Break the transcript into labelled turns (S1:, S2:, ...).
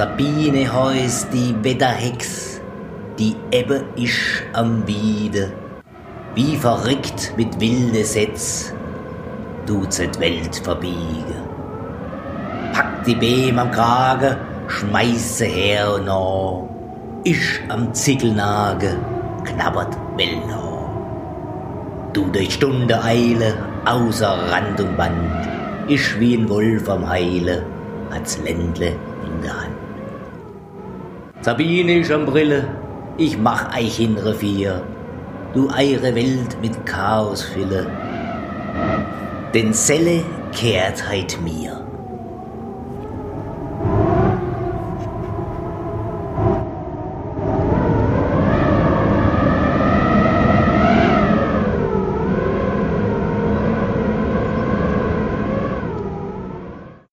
S1: Sabine heißt die Wetterhex, die Ebbe isch am Wiede. Wie verrückt mit wilde Sätz, tut's et Welt verbiege. Packt die Beem am Krage, schmeiße her und no. Ich am Zickelnage, knabbert Wellno. Du durch Stunde Eile, außer Rand und Band, ich wie ein Wolf am Heile, hat's Ländle in der Hand. Sabine ich am Brille, ich mach eich in Revier, du eire Welt mit Chaos fülle. Denn Selle kehrt heit mir.